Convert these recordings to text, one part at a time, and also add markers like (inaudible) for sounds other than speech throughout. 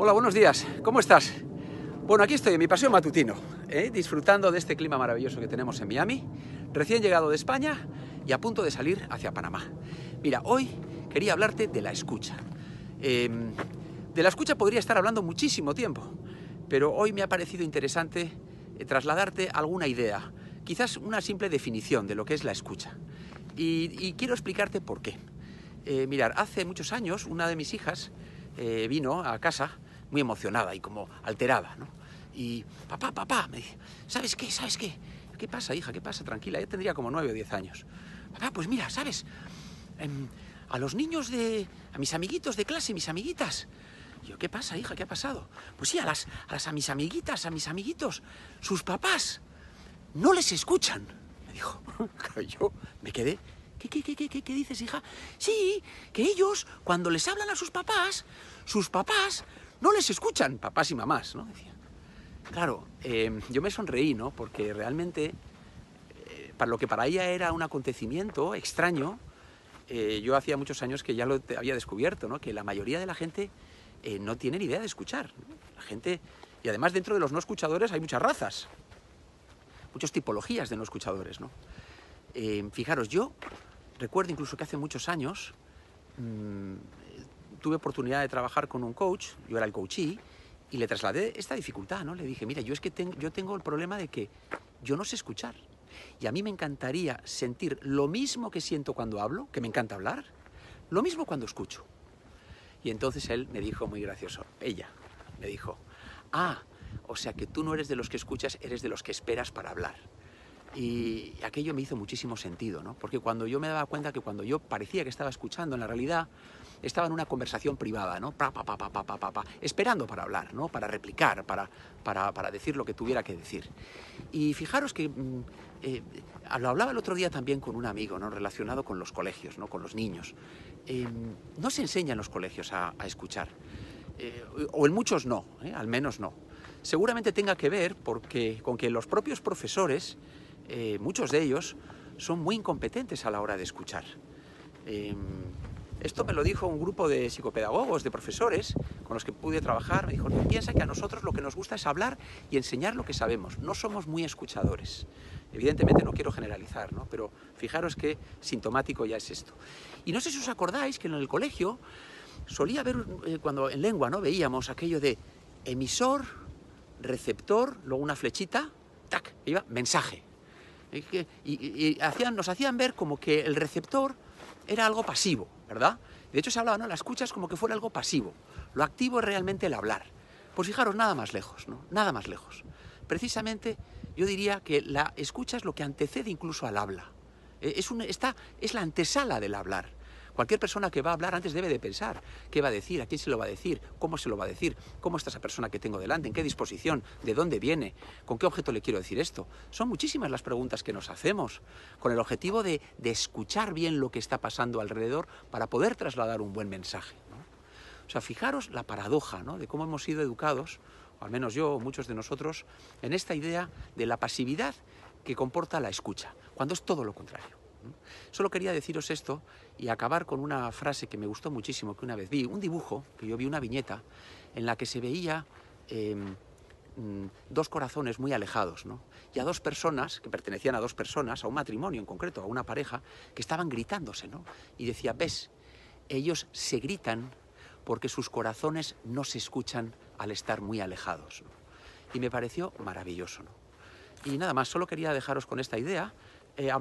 Hola, buenos días. ¿Cómo estás? Bueno, aquí estoy en mi paseo matutino, ¿eh? disfrutando de este clima maravilloso que tenemos en Miami, recién llegado de España y a punto de salir hacia Panamá. Mira, hoy quería hablarte de la escucha. Em, de la escucha podría estar hablando muchísimo tiempo, pero hoy me ha parecido interesante eh, trasladarte alguna idea, quizás una simple definición de lo que es la escucha. Y, quiero explicarte por qué. Eh, mirar, hace muchos años una de mis hijas eh, vino a casa muy emocionada y como alterada, ¿no? Y, papá, papá, me dice, ¿sabes qué? ¿Sabes qué? ¿Qué pasa, hija? ¿Qué pasa? Tranquila, ya tendría como nueve o diez años. Papá, pues mira, ¿sabes? Em, a los niños de... a mis amiguitos de clase, mis amiguitas. yo, ¿qué pasa, hija? ¿Qué ha pasado? Pues sí, a las, a mis amiguitas, a mis amiguitos, sus papás no les escuchan. Me dijo. (laughs) yo me quedé. ¿Qué, qué, qué, qué, qué dices, hija? Sí, que ellos, cuando les hablan a sus papás, sus papás no les escuchan, papás y mamás, ¿no? Decía. Claro, em, yo me sonreí, ¿no? Porque realmente, eh, para lo que para ella era un acontecimiento extraño, eh, yo hacía muchos años que ya lo había descubierto, ¿no? Que la mayoría de la gente eh, no tiene ni idea de escuchar. La gente, y además dentro de los no escuchadores hay muchas razas, muchas tipologías de no escuchadores, ¿no? Em, fijaros, yo recuerdo incluso que hace muchos años mm, tuve oportunidad de trabajar con un coach, yo era el coachee, y le trasladé esta dificultad, ¿no? Le dije, mira, yo es que yo tengo el problema de que yo no sé escuchar. Y a mí me encantaría sentir lo mismo que siento cuando hablo, que me encanta hablar, lo mismo cuando escucho. Y entonces él me dijo muy gracioso, ella me dijo, ah, o sea que tú no eres de los que escuchas, eres de los que esperas para hablar. Y aquello me hizo muchísimo sentido, ¿no? Porque cuando yo me daba cuenta que cuando yo parecía que estaba escuchando, en la realidad estaba en una conversación privada, ¿no? Pa, pa, pa, pa, pa, pa, pa, esperando para hablar, ¿no? Para replicar, para, para, para decir lo que tuviera que decir. Y fijaros que mm, eh, lo hablaba el otro día también con un amigo, ¿no? Relacionado con los colegios, ¿no? Con los niños. Em, no se enseña en los colegios a, escuchar. Eh, o en muchos no, ¿eh? al menos no. Seguramente tenga que ver porque, con que los propios profesores muchos de ellos son muy incompetentes a la hora de escuchar. Em, esto me lo dijo un grupo de psicopedagogos, de profesores con los que pude trabajar. Me dijo, piensa que a nosotros lo que nos gusta es hablar y enseñar lo que sabemos. No somos muy escuchadores. Evidentemente no quiero generalizar, ¿no? pero fijaros qué sintomático ya es esto. Y no sé si os acordáis que en el colegio solía haber, eh, cuando en lengua no veíamos aquello de emisor, receptor, luego una flechita, tac, iba mensaje. Y, hacían, nos hacían ver como que el receptor era algo pasivo, ¿verdad? De hecho se hablaba, ¿no? La escucha es como que fuera algo pasivo. Lo activo es realmente el hablar. Pues fijaros, nada más lejos, ¿no? Nada más lejos. Precisamente yo diría que la escucha es lo que antecede incluso al habla. Eh, es, un, esta, es la antesala del hablar. Cualquier persona que va a hablar antes debe de pensar qué va a decir, a quién se lo va a decir, cómo se lo va a decir, cómo está esa persona que tengo delante, en qué disposición, de dónde viene, con qué objeto le quiero decir esto. Son muchísimas las preguntas que nos hacemos con el objetivo de, escuchar bien lo que está pasando alrededor para poder trasladar un buen mensaje. O sea, fijaros la paradoja de cómo hemos sido educados, al menos yo o muchos de nosotros, en esta idea de la pasividad que comporta la escucha, cuando es todo lo contrario. Solo quería deciros esto y acabar con una frase que me gustó muchísimo, que una vez vi, un dibujo, que yo vi una viñeta, en la que se veía em, mm, dos corazones muy alejados, ¿no? Y a dos personas, que pertenecían a dos personas, a un matrimonio en concreto, a una pareja, que estaban gritándose, ¿no? Y decía, ves, ellos se gritan porque sus corazones no se escuchan al estar muy alejados. Y me pareció maravilloso, ¿no? Y nada más, solo quería dejaros con esta idea eh,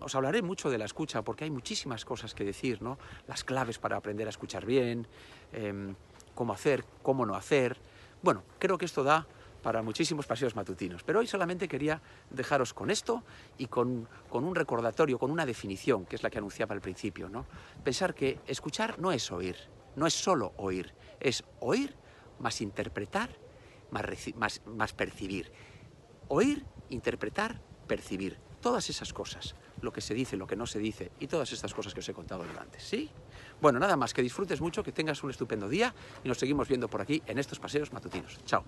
os hablaré mucho de la escucha porque hay muchísimas cosas que decir. Las claves para aprender a escuchar bien, em, cómo hacer, cómo no hacer. Bueno, creo que esto da para muchísimos paseos matutinos. Pero hoy solamente quería dejaros con esto y con, un recordatorio, con una definición, que es la que anunciaba al principio. Pensar que escuchar no es oír, no es solo oír, es oír más interpretar, más percibir. Oír, interpretar, percibir todas esas cosas, lo que se dice, lo que no se dice y todas estas cosas que os he contado antes, ¿sí? Bueno, nada más, que disfrutes mucho, que tengas un estupendo día y nos seguimos viendo por aquí en estos paseos matutinos. Chao.